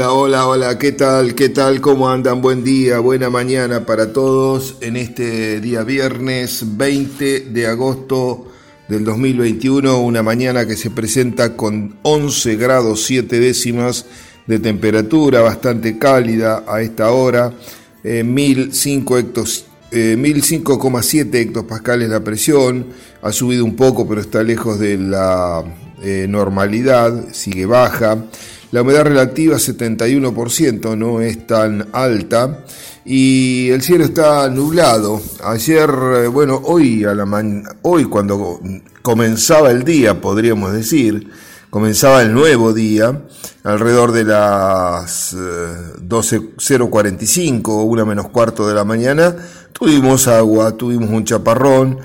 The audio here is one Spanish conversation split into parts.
Hola, hola, hola, ¿qué tal? ¿Qué tal? ¿Cómo andan? Buen día, buena mañana para todos en este día viernes 20 de agosto del 2021, una mañana que se presenta con 11 grados 7 décimas de temperatura, bastante cálida a esta hora, eh, 1005 hectos 1005,7 eh, hectopascales la presión, ha subido un poco pero está lejos de la eh, normalidad, sigue baja. La humedad relativa 71%, no es tan alta. Y el cielo está nublado. Ayer, eh, bueno, hoy, a la hoy cuando comenzaba el día, podríamos decir, comenzaba el nuevo día, alrededor de las 12.045 eh, una menos cuarto de la mañana, tuvimos agua, tuvimos un chaparrón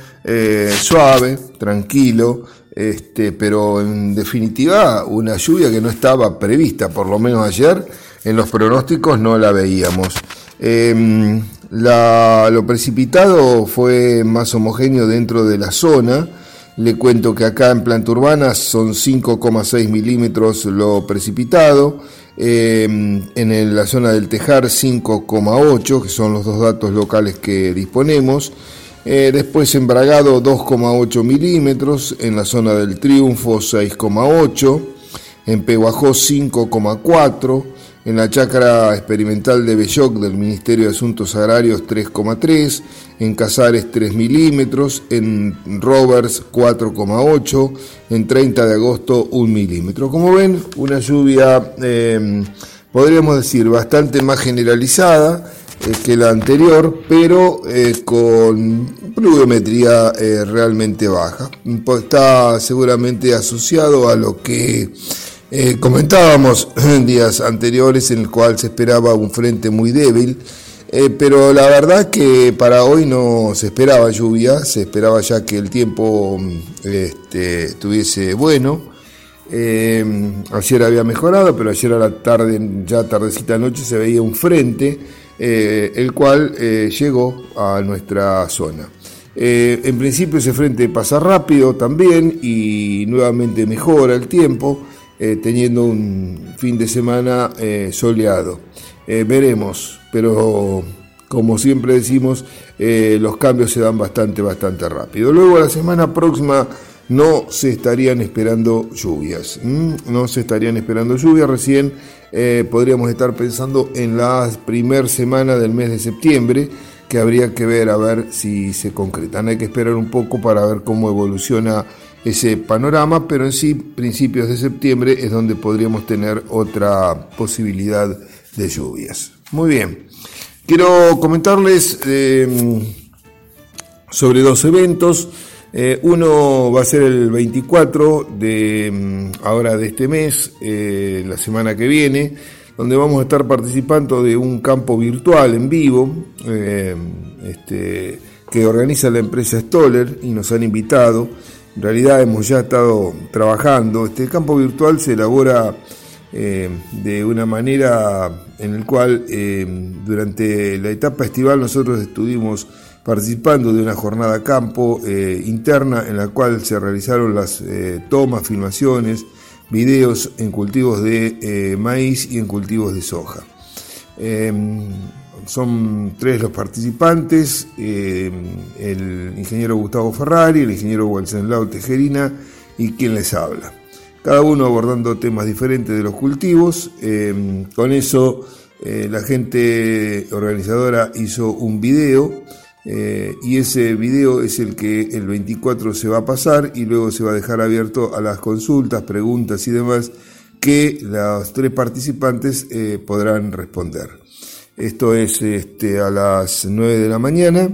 suave, tranquilo, este, pero en definitiva una lluvia que no estaba prevista, por lo menos ayer en los pronósticos no la veíamos. Em, lo precipitado fue más homogéneo dentro de la zona. Le cuento que acá en planta urbana son 5,6 milímetros lo precipitado. Em, en la zona del Tejar 5,8, que son los dos datos locales que disponemos. Eh, después en Bragado 2,8 milímetros, en la zona del Triunfo 6,8, en Peguajó 5,4, en la chacra experimental de Belloc del Ministerio de Asuntos Agrarios 3,3, en Casares 3 milímetros, en Rovers 4,8, en 30 de agosto 1 milímetro. Como ven, una lluvia, eh, podríamos decir, bastante más generalizada que la anterior, pero eh, con pluviometría eh, realmente baja. Está seguramente asociado a lo que comentábamos en días anteriores, en el cual se esperaba un frente muy débil. pero la verdad que para hoy no se esperaba lluvia, se esperaba ya que el tiempo este, estuviese bueno. ayer había mejorado, pero ayer a la tarde, ya tardecita noche, se veía un frente eh, el cual eh, llegó a nuestra zona. Eh, en principio ese frente pasa rápido también y nuevamente mejora el tiempo, teniendo un fin de semana soleado. veremos, pero como siempre decimos, los cambios se dan bastante, bastante rápido. Luego la semana próxima no se estarían esperando lluvias. No se estarían esperando lluvias. Recién eh, podríamos estar pensando en la primer semana del mes de septiembre, que habría que ver a ver si se concretan. Hay que esperar un poco para ver cómo evoluciona ese panorama, pero en sí, principios de septiembre es donde podríamos tener otra posibilidad de lluvias. Muy bien. Quiero comentarles eh, sobre dos eventos. Eh, uno va a ser el 24 de mm, ahora de este mes, eh, la semana que viene, donde vamos a estar participando de un campo virtual en vivo eh, este, que organiza la empresa Stoller y nos han invitado. En realidad hemos ya estado trabajando. Este campo virtual se elabora de una manera en el cual durante la etapa estival nosotros estuvimos participando de una jornada campo eh, interna en la cual se realizaron las eh, tomas, filmaciones, videos en cultivos de eh, maíz y en cultivos de soja. Em, son tres los participantes, em, el ingeniero Gustavo Ferrari, el ingeniero Wenceslao Tejerina y quien les habla. Cada uno abordando temas diferentes de los cultivos. Em, con eso la gente organizadora hizo un video eh, y ese video es el que el 24 se va a pasar y luego se va a dejar abierto a las consultas, preguntas y demás que los tres participantes eh, podrán responder. Esto es este, a las 9 de la mañana.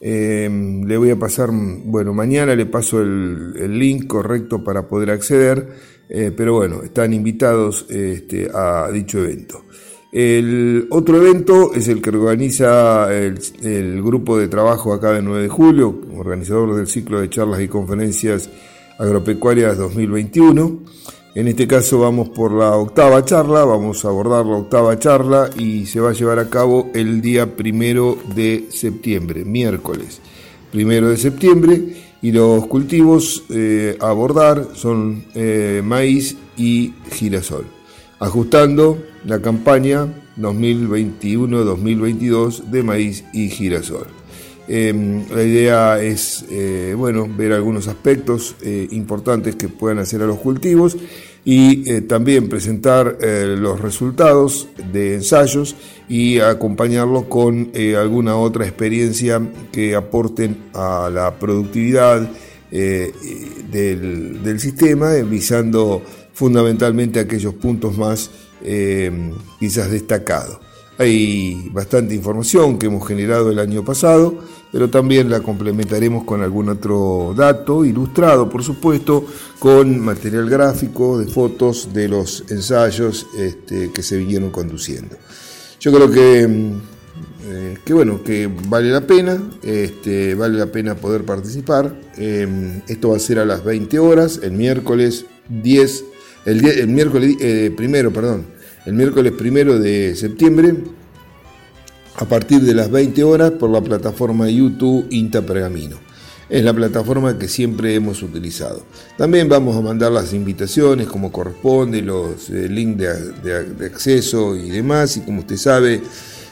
Em, le voy a pasar, bueno, mañana le paso el, link correcto para poder acceder, eh, pero bueno, están invitados este, a dicho evento. El otro evento es el que organiza el, grupo de trabajo acá de 9 de julio, organizador del ciclo de charlas y conferencias agropecuarias 2021. En este caso vamos por la octava charla, vamos a abordar la octava charla y se va a llevar a cabo el día primero de septiembre, miércoles primero de septiembre, y los cultivos eh, a abordar son eh, maíz y girasol. ajustando la campaña 2021-2022 de maíz y girasol. Em, la idea es eh, bueno, ver algunos aspectos eh, importantes que puedan hacer a los cultivos y eh, también presentar los resultados de ensayos y acompañarlo con alguna otra experiencia que aporten a la productividad del, del, sistema, visando fundamentalmente aquellos puntos más quizás destacados. Hay bastante información que hemos generado el año pasado, pero también la complementaremos con algún otro dato, ilustrado por supuesto, con material gráfico de fotos de los ensayos este, que se vinieron conduciendo. Yo creo que, mm, eh, que bueno, que vale la pena, este, vale la pena poder participar. Em, esto va a ser a las 20 horas, el miércoles 10, el, el miércoles eh, primero, perdón, el miércoles primero de septiembre a partir de las 20 horas por la plataforma YouTube Inta Pergamino. Es la plataforma que siempre hemos utilizado. También vamos a mandar las invitaciones como corresponde, los eh, links de, acceso y demás. Y como usted sabe,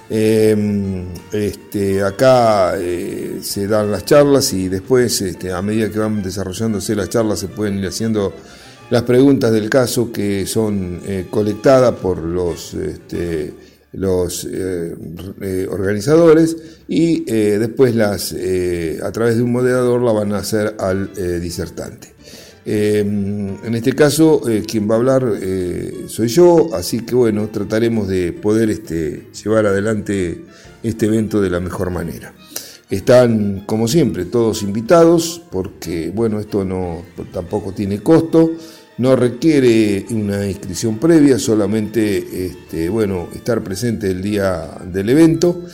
em, este, acá eh, se dan las charlas y después, este, a medida que van desarrollándose las charlas, se pueden ir haciendo las preguntas del caso que son eh, colectadas por los este, los eh, eh, organizadores y después las a través de un moderador la van a hacer al disertante. en este caso, quien va a hablar soy yo, así que bueno, trataremos de poder este, llevar adelante este evento de la mejor manera. Están, como siempre, todos invitados, porque bueno, esto no tampoco tiene costo no requiere una inscripción previa, solamente este, bueno, estar presente el día del evento.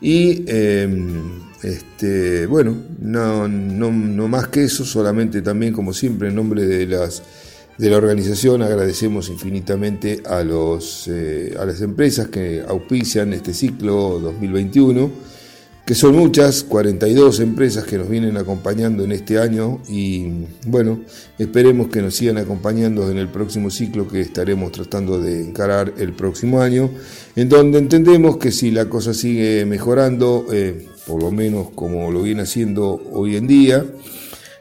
Y em, este, bueno, no, no, más que eso, solamente también como siempre en nombre de las de la organización agradecemos infinitamente a, los, eh, a las empresas que auspician este ciclo 2021 que son muchas, 42 empresas que nos vienen acompañando en este año y bueno, esperemos que nos sigan acompañando en el próximo ciclo que estaremos tratando de encarar el próximo año, en donde entendemos que si la cosa sigue mejorando, eh, por lo menos como lo viene haciendo hoy en día,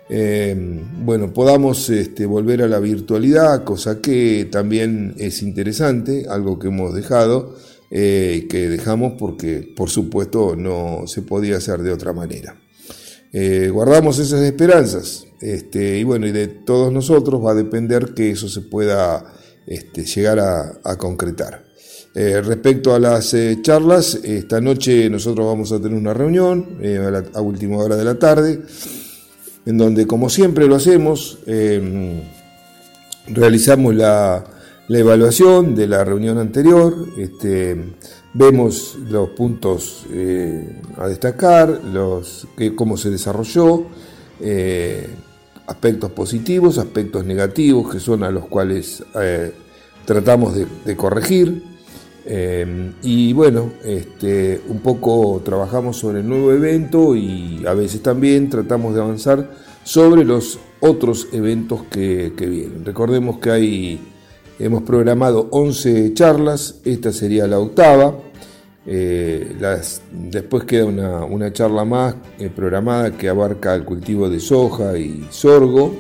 eh, bueno, podamos este, volver a la virtualidad, cosa que también es interesante, algo que hemos dejado eh, que dejamos porque por supuesto no se podía hacer de otra manera. Eh, guardamos esas esperanzas este, y bueno, y de todos nosotros va a depender que eso se pueda este, llegar a, concretar. Eh, respecto a las charlas, esta noche nosotros vamos a tener una reunión a, a, última hora de la tarde, en donde como siempre lo hacemos, realizamos la, la evaluación de la reunión anterior, este, vemos los puntos eh, a destacar, los, cómo se desarrolló, eh, aspectos positivos, aspectos negativos, que son a los cuales eh, tratamos de, corregir. y bueno, este, un poco trabajamos sobre el nuevo evento y a veces también tratamos de avanzar sobre los otros eventos que vienen. Recordemos que hay Hemos programado 11 charlas, esta sería la octava. Eh, después queda una, charla más eh, programada que abarca el cultivo de soja y sorgo.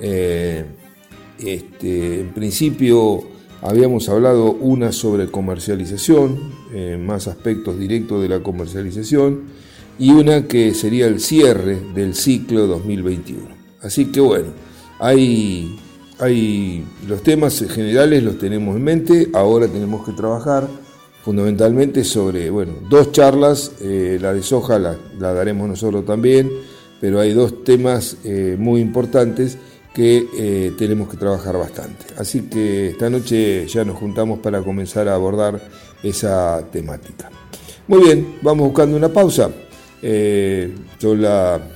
Eh, este, en principio habíamos hablado una sobre comercialización, más aspectos directos de la comercialización, y una que sería el cierre del ciclo 2021. Así que bueno, hay hay los temas generales los tenemos en mente, ahora tenemos que trabajar fundamentalmente sobre, bueno, dos charlas, eh, la de soja la, daremos nosotros también, pero hay dos temas eh, muy importantes que eh, tenemos que trabajar bastante. Así que esta noche ya nos juntamos para comenzar a abordar esa temática. Muy bien, vamos buscando una pausa. yo la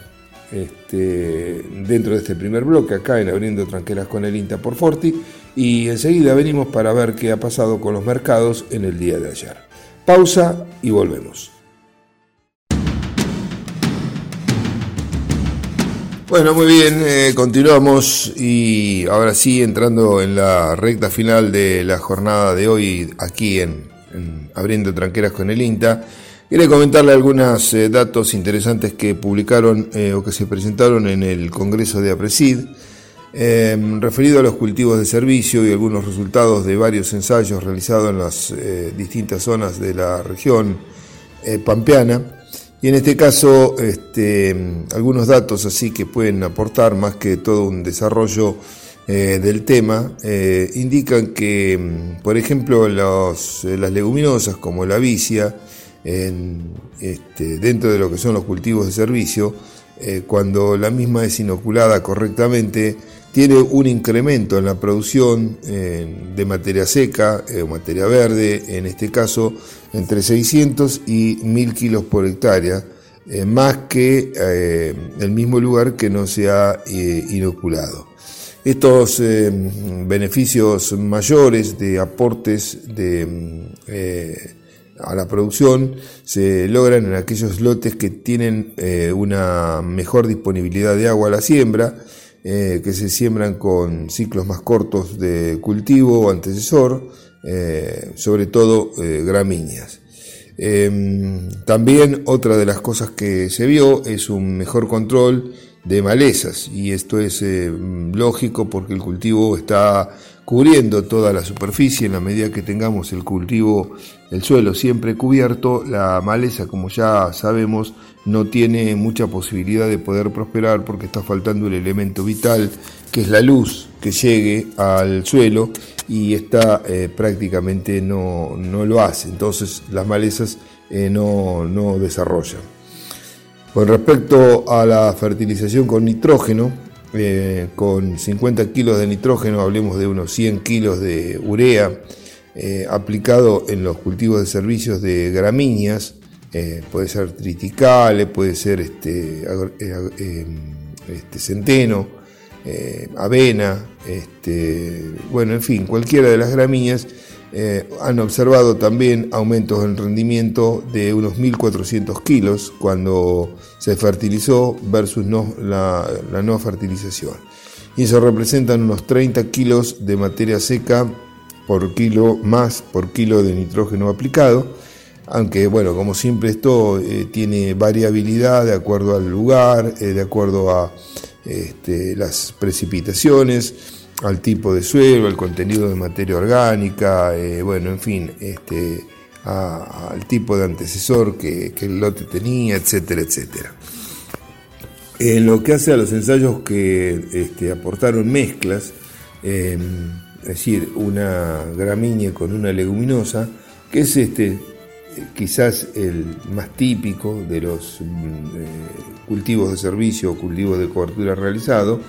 este, dentro de este primer bloque acá en Abriendo Tranqueras con el INTA por Forti y enseguida venimos para ver qué ha pasado con los mercados en el día de ayer. Pausa y volvemos. Bueno, muy bien, eh, continuamos y ahora sí entrando en la recta final de la jornada de hoy aquí en, Abriendo Tranqueras con el INTA. Quería comentarle algunos eh, datos interesantes que publicaron eh, o que se presentaron en el Congreso de APRESID, referido a los cultivos de servicio y algunos resultados de varios ensayos realizados en las distintas zonas de la región pampeana. Y en este caso, este, algunos datos así que pueden aportar más que todo un desarrollo eh, del tema, eh, indican que, mm, por ejemplo, eh, las leguminosas como la vicia, este, dentro de lo que son los cultivos de servicio, cuando la misma es inoculada correctamente, tiene un incremento en la producción de materia seca o materia verde, en este caso entre 600 y 1000 kilos por hectárea, eh, más que eh, el mismo lugar que no se ha eh, inoculado. Estos beneficios mayores de aportes de, a la producción se logran en aquellos lotes que tienen una mejor disponibilidad de agua a la siembra, que se siembran con ciclos más cortos de cultivo o antecesor, eh, sobre todo eh, gramíneas. Em, también otra de las cosas que se vio es un mejor control de malezas y esto es eh, lógico porque el cultivo está cubriendo toda la superficie en la medida que tengamos el cultivo, el suelo siempre cubierto, la maleza como ya sabemos no tiene mucha posibilidad de poder prosperar porque está faltando el elemento vital que es la luz que llegue al suelo y esta eh, prácticamente no, lo hace, entonces las malezas eh, no, no desarrollan. Con respecto a la fertilización con nitrógeno, eh, con 50 kilos de nitrógeno, hablemos de unos 100 kilos de urea, aplicado en los cultivos de servicios de gramíneas, puede ser triticale, puede ser este, este centeno, eh, avena, este, bueno, en fin, cualquiera de las gramíneas, eh, han observado también aumentos en rendimiento de unos 1.400 kilos cuando se fertilizó versus no, la, no fertilización. Y eso representan unos 30 kilos de materia seca por kilo más por kilo de nitrógeno aplicado. Aunque, bueno, como siempre esto eh, tiene variabilidad de acuerdo al lugar, de acuerdo a este, las precipitaciones, al tipo de suelo, al contenido de materia orgánica, eh, bueno, en fin, este, al tipo de antecesor que, el lote tenía, etcétera, etcétera. En lo que hace a los ensayos que este, aportaron mezclas, em, es decir, una gramínea con una leguminosa, que es este, quizás el más típico de los mm, eh, cultivos de servicio o cultivos de cobertura realizado,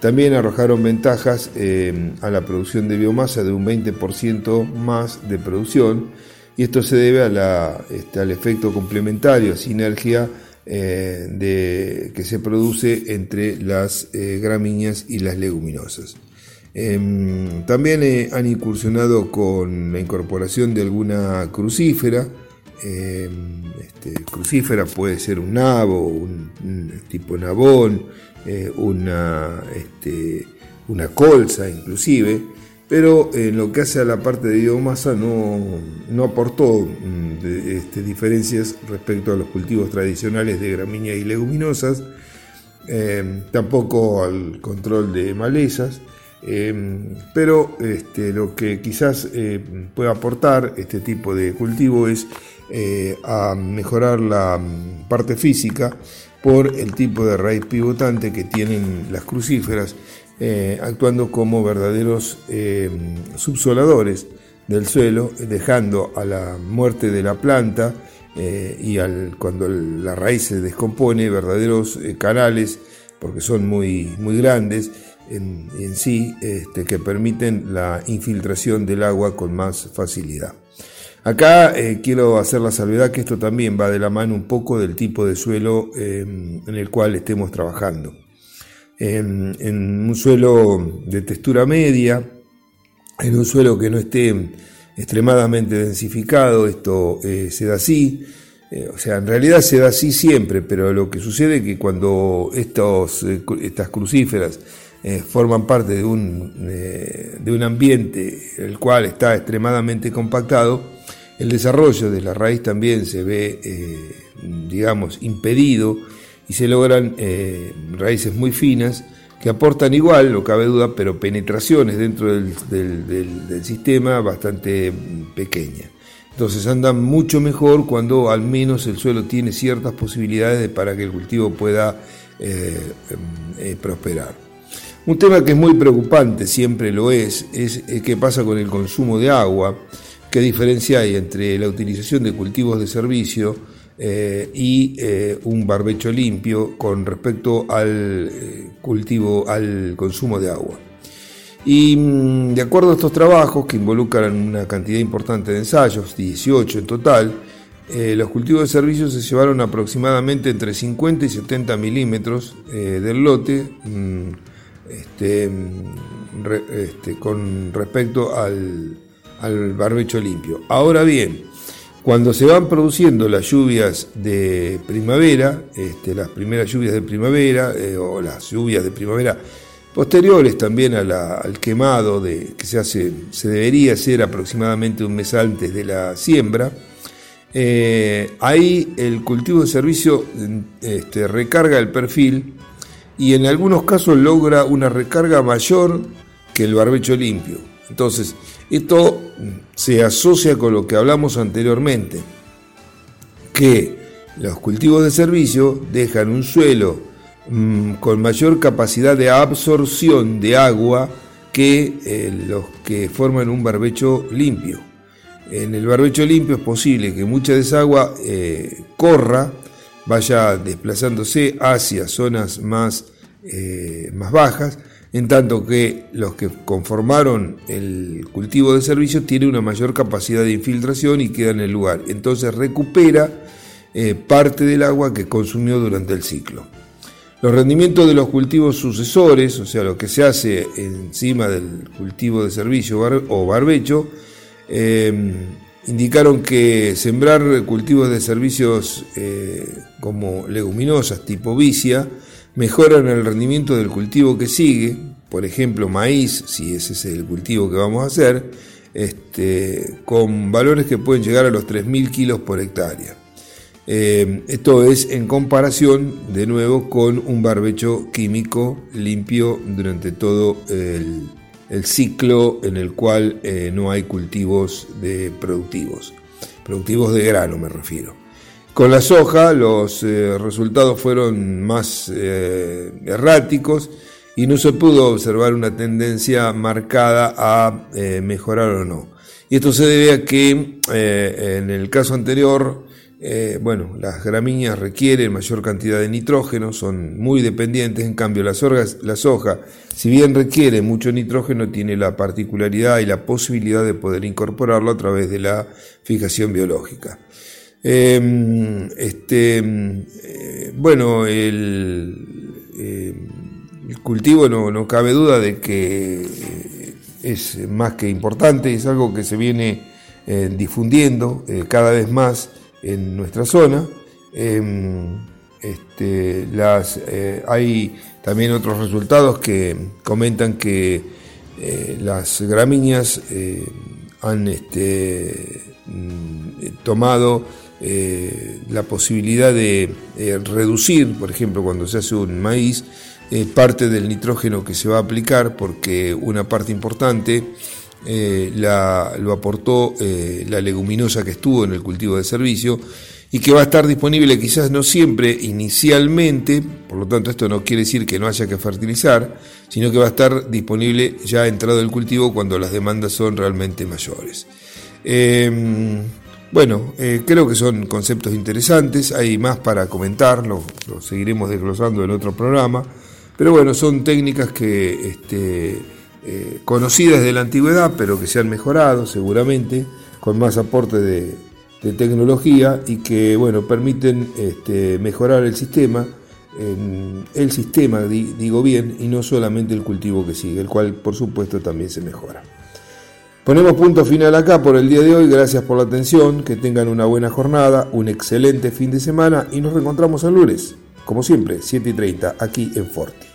también arrojaron ventajas eh, a la producción de biomasa de un 20% más de producción y esto se debe a la, este, al efecto complementario, sinergia eh, que se produce entre las gramíneas y las leguminosas. Em, también han incursionado con la incorporación de alguna crucífera, eh, este, crucífera puede ser un nabo, un, tipo nabón, eh, una, este, una colza inclusive, pero en lo que hace a la parte de biomasa no, aportó mm, este, diferencias respecto a los cultivos tradicionales de gramíneas y leguminosas, eh, tampoco al control de malezas. Pero este, lo que quizás pueda aportar este tipo de cultivo es eh, a mejorar la mm, parte física por el tipo de raíz pivotante que tienen las crucíferas, eh, actuando como verdaderos eh, subsoladores del suelo, dejando a la muerte de la planta y al, cuando la raíz se descompone, verdaderos canales, porque son muy, muy grandes en, sí, este, que permiten la infiltración del agua con más facilidad. Acá eh, quiero hacer la salvedad que esto también va de la mano un poco del tipo de suelo eh, en el cual estemos trabajando. En, un suelo de textura media, en un suelo que no esté extremadamente densificado, esto eh, se da así. eh, o sea, en realidad se da así siempre, pero lo que sucede es que cuando estos, estas crucíferas eh, forman parte de un, de un ambiente el cual está extremadamente compactado, el desarrollo de la raíz también se ve, digamos, impedido y se logran raíces muy finas que aportan igual, no cabe duda, pero penetraciones dentro del, del sistema bastante pequeñas. Entonces andan mucho mejor cuando al menos el suelo tiene ciertas posibilidades para que el cultivo pueda eh, eh, prosperar. Un tema que es muy preocupante, siempre lo es, es qué pasa con el consumo de agua, qué diferencia hay entre la utilización de cultivos de servicio eh, y un barbecho limpio con respecto al cultivo, al consumo de agua. Y mm, de acuerdo a estos trabajos, que involucran una cantidad importante de ensayos, 18 en total, eh, los cultivos de servicios se llevaron aproximadamente entre 50 y 70 milímetros eh, del lote mm, este, este, con respecto al, barbecho limpio. Ahora bien, cuando se van produciendo las lluvias de primavera, este, las primeras lluvias de primavera eh, o las lluvias de primavera Posteriores también al quemado de, que se hace, se debería hacer aproximadamente un mes antes de la siembra. Eh, ahí el cultivo de servicio este, recarga el perfil y en algunos casos logra una recarga mayor que el barbecho limpio. Entonces, esto se asocia con lo que hablamos anteriormente, que los cultivos de servicio dejan un suelo Mm, con mayor capacidad de absorción de agua que eh, los que forman un barbecho limpio. En el barbecho limpio es posible que mucha de esa agua eh, corra, vaya desplazándose hacia zonas más, eh, más bajas, en tanto que los que conformaron el cultivo de servicio tienen una mayor capacidad de infiltración y queda en el lugar. Entonces recupera parte del agua que consumió durante el ciclo. Los rendimientos de los cultivos sucesores, o sea, lo que se hace encima del cultivo de servicio o barbecho, em, indicaron que sembrar cultivos de servicios eh, como leguminosas tipo vicia mejoran el rendimiento del cultivo que sigue, por ejemplo maíz, si ese es el cultivo que vamos a hacer, este, con valores que pueden llegar a los 3.000 kilos por hectárea. Eh, esto es en comparación, de nuevo, con un barbecho químico limpio durante todo el, ciclo en el cual eh, no hay cultivos de productivos, productivos de grano me refiero. Con la soja los eh, resultados fueron más erráticos y no se pudo observar una tendencia marcada a mejorar o no. Y esto se debe a que en el caso anterior eh, bueno, las gramíneas requieren mayor cantidad de nitrógeno, son muy dependientes, en cambio la soja, si bien requiere mucho nitrógeno, tiene la particularidad y la posibilidad de poder incorporarlo a través de la fijación biológica. Em, este, eh, bueno, el, eh, cultivo no, cabe duda de que es más que importante, es algo que se viene difundiendo cada vez más en nuestra zona. Em, este, las, eh, hay también otros resultados que comentan que eh, las gramíneas eh, han este, mm, tomado la posibilidad de reducir, por ejemplo, cuando se hace un maíz, parte del nitrógeno que se va a aplicar, porque una parte importante eh, la, lo aportó eh, la leguminosa que estuvo en el cultivo de servicio y que va a estar disponible quizás no siempre inicialmente, por lo tanto esto no quiere decir que no haya que fertilizar, sino que va a estar disponible ya entrado el cultivo cuando las demandas son realmente mayores. Em, bueno, eh, creo que son conceptos interesantes, hay más para comentar, lo, seguiremos desglosando en otro programa, pero bueno, son técnicas que este, eh, conocidas de la antigüedad, pero que se han mejorado seguramente, con más aporte de, tecnología y que bueno, permiten este, mejorar el sistema, el sistema digo bien, y no solamente el cultivo que sigue, el cual por supuesto también se mejora. Ponemos punto final acá por el día de hoy, gracias por la atención, que tengan una buena jornada, un excelente fin de semana y nos reencontramos el lunes, como siempre, 7 y 30, aquí en Forti.